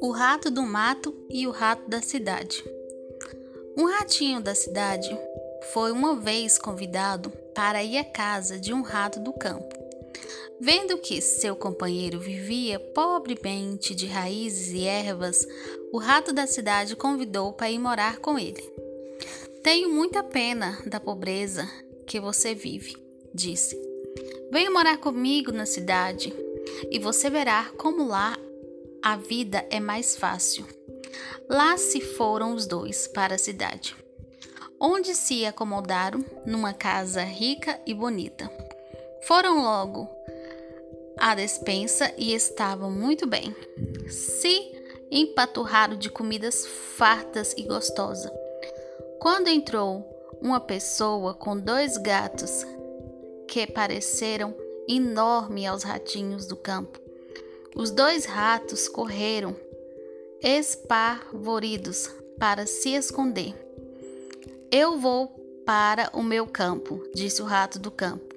O rato do mato e o rato da cidade. Um ratinho da cidade foi uma vez convidado para ir à casa de um rato do campo. Vendo que seu companheiro vivia pobremente de raízes e ervas, o rato da cidade convidou para ir morar com ele. Tenho muita pena da pobreza que você vive, disse. Venha morar comigo na cidade e você verá como lá a vida é mais fácil. Lá se foram os dois para a cidade, onde se acomodaram numa casa rica e bonita. Foram logo à despensa e estavam muito bem. Se empaturraram de comidas fartas e gostosas. Quando entrou uma pessoa com dois gatos que pareceram enormes aos ratinhos do campo. Os dois ratos correram, espavoridos, para se esconder. Eu vou para o meu campo, disse o rato do campo.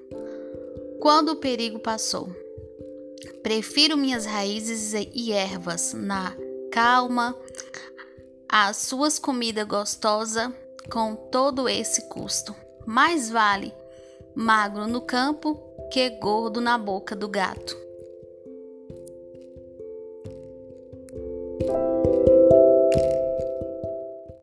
Quando o perigo passou, prefiro minhas raízes e ervas na calma, as suas comidas gostosas com todo esse custo. Mais vale magro no campo que gordo na boca do gato.